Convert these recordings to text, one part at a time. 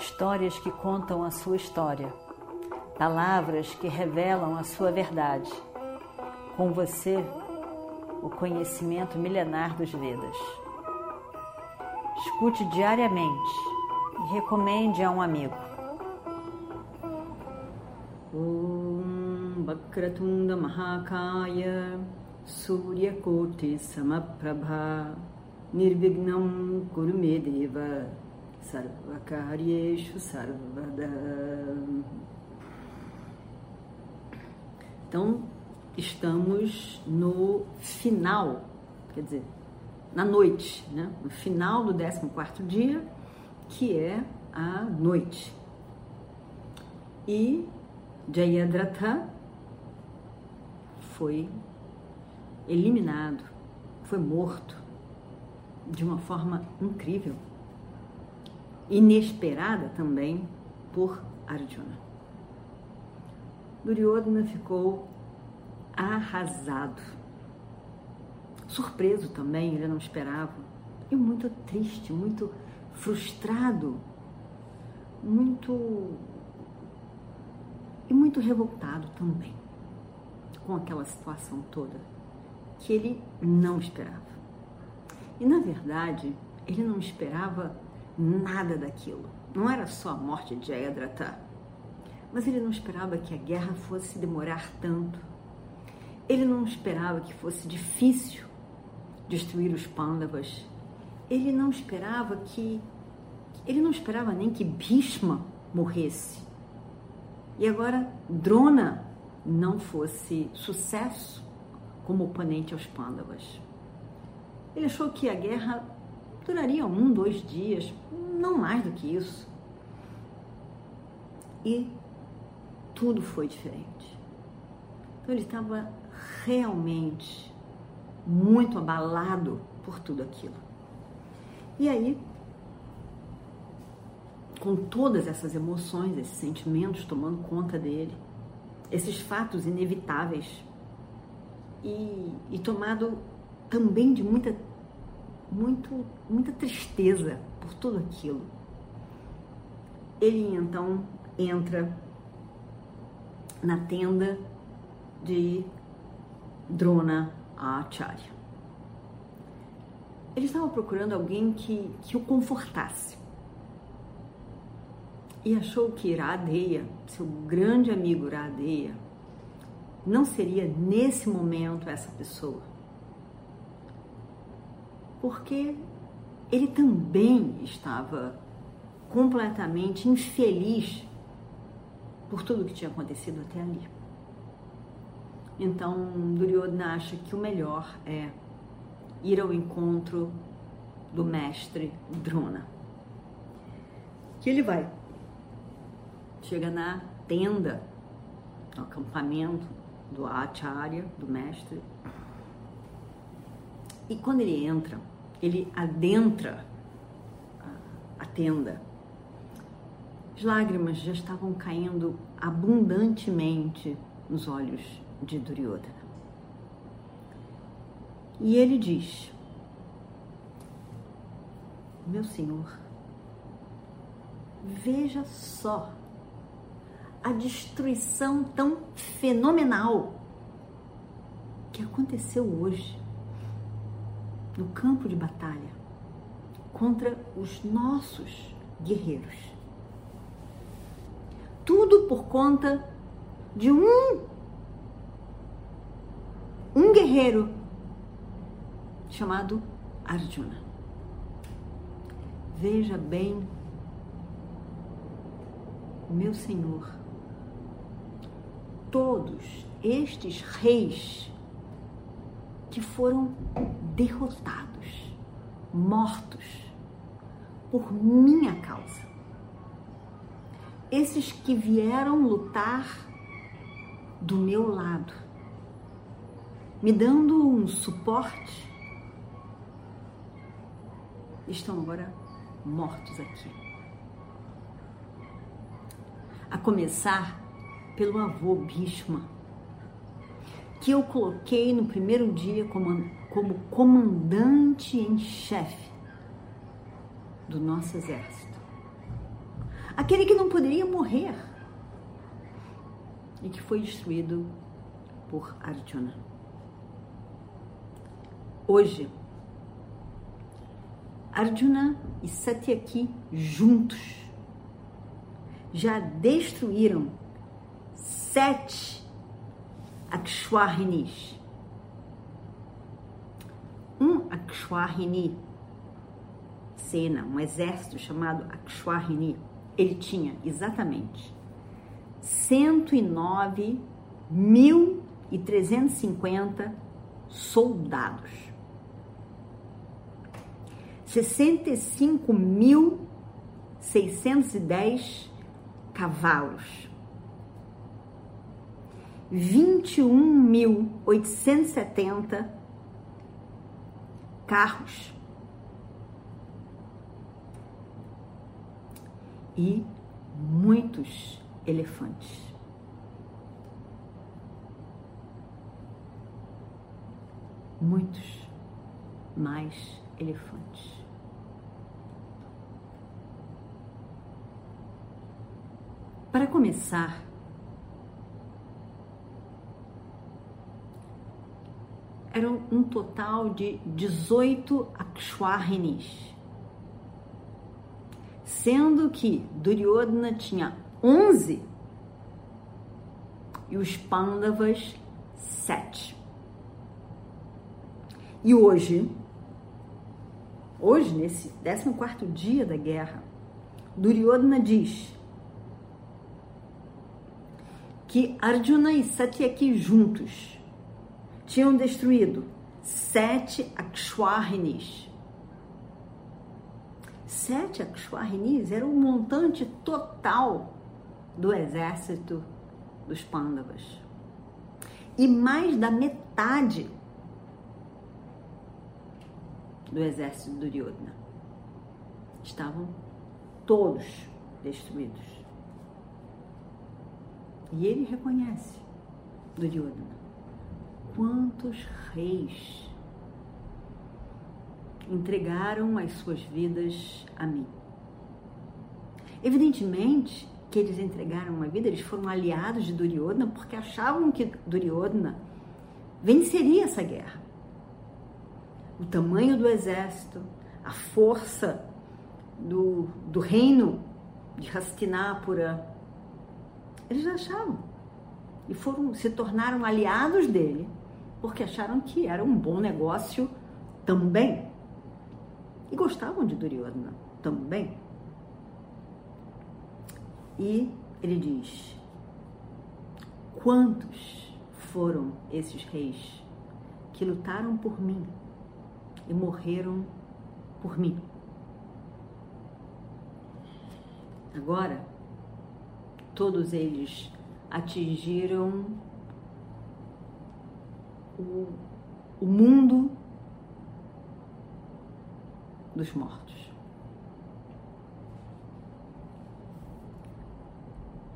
histórias que contam a sua história, palavras que revelam a sua verdade. Com você, o conhecimento milenar dos Vedas. Escute diariamente e recomende a um amigo. Om Vakratunda Mahakaya Suryakoti Samaprabha Nirvignam Kurumedeva Sarvakaryeshu Sarvada Então, estamos no final, quer dizer, na noite, né? no final do 14 dia, que é a noite. E Jayadratha foi eliminado, foi morto de uma forma incrível, inesperada também por Arjuna. Duryodhana ficou arrasado. Surpreso também, ele não esperava. E muito triste, muito frustrado, muito. e muito revoltado também com aquela situação toda que ele não esperava. E na verdade, ele não esperava nada daquilo. Não era só a morte de Jayadratha, mas ele não esperava que a guerra fosse demorar tanto ele não esperava que fosse difícil destruir os Pandavas. Ele não esperava que. Ele não esperava nem que Bhishma morresse. E agora Drona não fosse sucesso como oponente aos Pandavas. Ele achou que a guerra duraria um, dois dias, não mais do que isso. E tudo foi diferente. Então ele estava realmente muito abalado por tudo aquilo. E aí, com todas essas emoções, esses sentimentos tomando conta dele, esses fatos inevitáveis, e, e tomado também de muita, muito, muita tristeza por tudo aquilo, ele então entra na tenda de Drona Acharya. Ele estava procurando alguém que, que o confortasse. E achou que Iradeia, seu grande amigo Iradeia, não seria nesse momento essa pessoa. Porque ele também estava completamente infeliz por tudo que tinha acontecido até ali. Então, Duryodhana acha que o melhor é ir ao encontro do mestre Drona. Que ele vai. Chega na tenda, no acampamento do Acharya, do mestre. E quando ele entra, ele adentra a, tenda. As lágrimas já estavam caindo abundantemente nos olhos de Duryodhana. E ele diz: Meu senhor, veja só a destruição tão fenomenal que aconteceu hoje no campo de batalha contra os nossos guerreiros. Tudo por conta de um um guerreiro chamado Arjuna. Veja bem, meu Senhor, todos estes reis que foram derrotados, mortos por minha causa. Esses que vieram lutar do meu lado me dando um suporte, estão agora mortos aqui. A começar pelo avô Bhishma, que eu coloquei no primeiro dia como, como comandante em chefe do nosso exército. aquele que não poderia morrer e que foi destruído por Arjuna. Hoje, Arjuna e Satyaki juntos já destruíram sete Akshwahinis. Akshwahini, cena, um exército chamado Akshwahini, ele tinha exatamente 109.350 soldados. 65.610 cavalos. 21.870 carros. E muitos elefantes. Muitos mais elefantes. Para começar, eram um total de 18 Akshwarinis, sendo que Duryodhana tinha 11 e os Pandavas 7. E hoje, hoje, nesse 14 dia da guerra, Duryodhana diz que Arjuna e Satyaki juntos tinham destruído sete Akshwarinis. Sete Akshwarinis era o montante total do exército dos Pandavas. E mais da metade do exército do Duryodhana. Estavam todos destruídos. E ele reconhece, Duryodhana, quantos reis entregaram as suas vidas a mim. Evidentemente que eles entregaram uma vida, eles foram aliados de Duryodhana porque achavam que Duryodhana venceria essa guerra. O tamanho do exército, a força do, do reino de Hastinapura, eles achavam. E foram, se tornaram aliados dele, porque acharam que era um bom negócio também. E gostavam de Duryodhana também. E ele diz: Quantos foram esses reis que lutaram por mim e morreram por mim? Agora, todos eles atingiram o, o mundo dos mortos.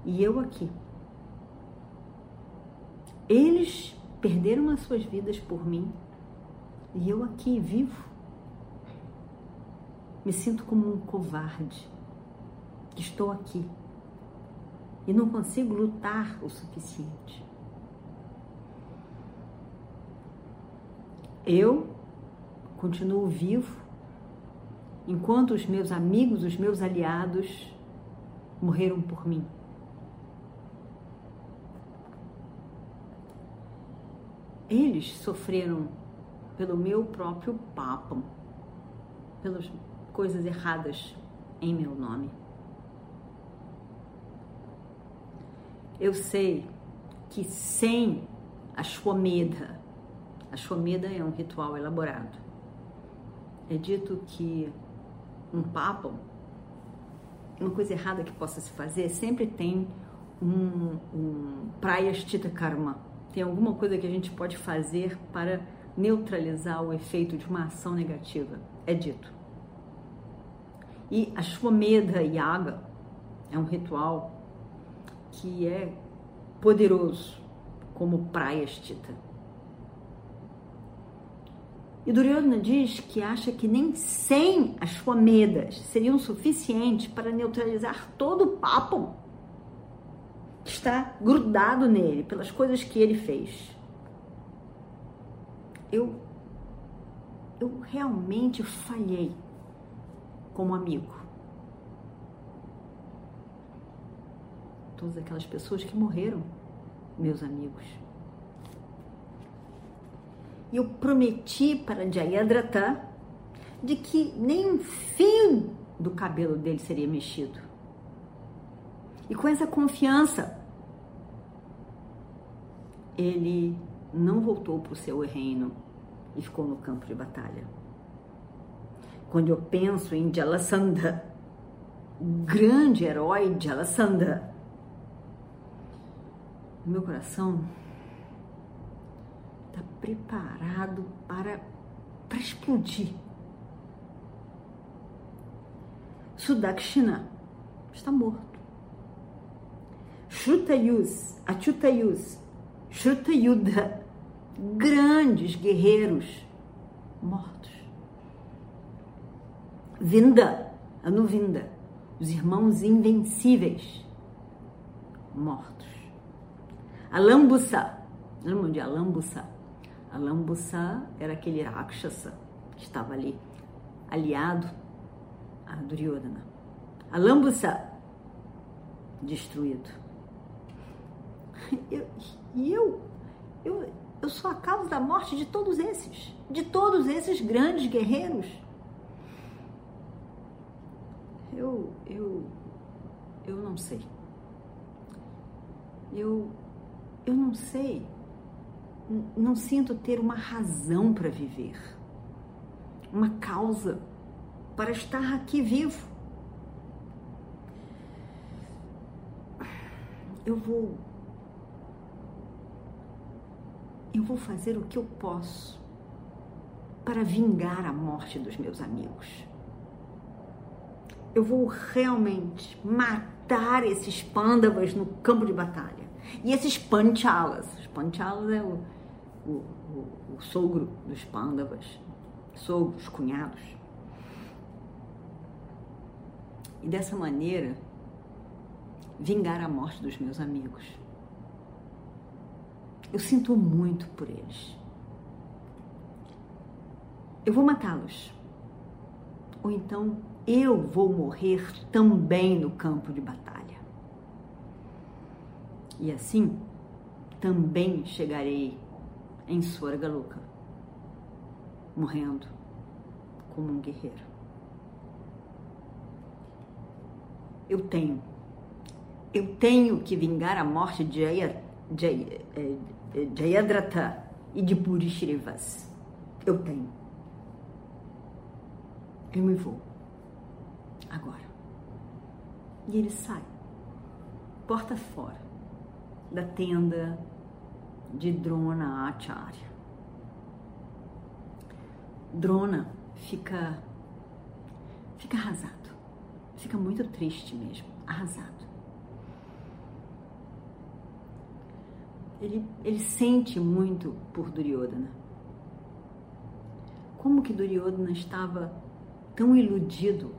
E eu aqui. Eles perderam as suas vidas por mim e eu aqui vivo. Me sinto como um covarde estou aqui e não consigo lutar o suficiente. Eu continuo vivo enquanto os meus amigos, os meus aliados morreram por mim. Eles sofreram pelo meu próprio papo, pelas coisas erradas em meu nome. Eu sei que sem a Shwamedha, a Shwamedha é um ritual elaborado. É dito que um papo, uma coisa errada que possa se fazer, sempre tem um, um prayashtita karma. Tem alguma coisa que a gente pode fazer para neutralizar o efeito de uma ação negativa. É dito. E a Shwamedha Yaga é um ritual que é poderoso como praia estita. E Duryodhana diz que acha que nem 100 Ashwamedas seriam suficientes para neutralizar todo o papo que está grudado nele pelas coisas que ele fez. Eu, eu realmente falhei como amigo. Todas aquelas pessoas que morreram, meus amigos eu prometi para Jayadratha de que nem um fio do cabelo dele seria mexido. E com essa confiança, ele não voltou para o seu reino e ficou no campo de batalha. Quando eu penso em Jalasandha, grande herói Jalasandha, meu coração preparado para, para explodir. Sudakshina está morto. Shrutayus, Achutayus, Shrutayuddha, grandes guerreiros mortos. Vinda, Anuvinda, os irmãos invencíveis mortos. Alambusa, lembram de Alambusa? Alambusa era aquele Rakshasa que estava ali, aliado a Duryodhana. Alambusa, destruído. Eu, e eu, eu, eu sou a causa da morte de todos esses, de todos esses grandes guerreiros. Eu, eu, eu não sei. Eu, eu não sei não sinto ter uma razão para viver, uma causa para estar aqui vivo. Eu vou. Eu vou fazer o que eu posso para vingar a morte dos meus amigos. Eu vou realmente matar esses pândavas no campo de batalha. E esses panchalas, os panchalas é o, o, o, o sogro dos Pandavas, sogros, cunhados. E dessa maneira, vingar a morte dos meus amigos. Eu sinto muito por eles. Eu vou matá-los. Ou então eu vou morrer também no campo de batalha. E assim também chegarei em Swargaluka, morrendo como um guerreiro. Eu tenho, eu tenho que vingar a morte de eh, eh, Jayadratha e de Purishrivas. Eu tenho. Eu me vou. Agora. E ele sai, porta fora, da tenda de Drona Acharya. Drona fica fica arrasado. Fica muito triste mesmo, arrasado. Ele, ele sente muito por Duryodhana. Como que Duryodhana estava tão iludido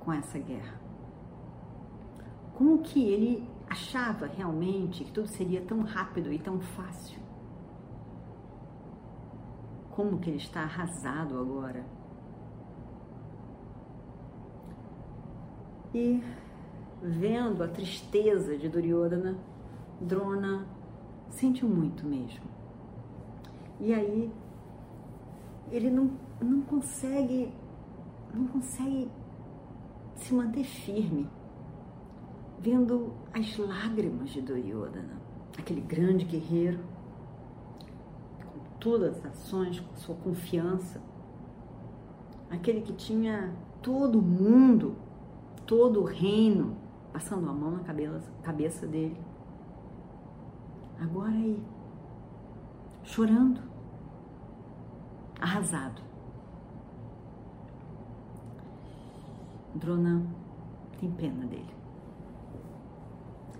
com essa guerra? Como que ele achava realmente que tudo seria tão rápido e tão fácil. Como que ele está arrasado agora. E vendo a tristeza de Duryodhana, Drona sentiu muito mesmo. E aí ele não, não consegue não consegue se manter firme vendo as lágrimas de Duryodhana, aquele grande guerreiro, com todas as ações, com sua confiança, aquele que tinha todo o mundo, todo o reino, passando a mão na cabeça, dele. Agora aí, chorando, arrasado. Drona tem pena dele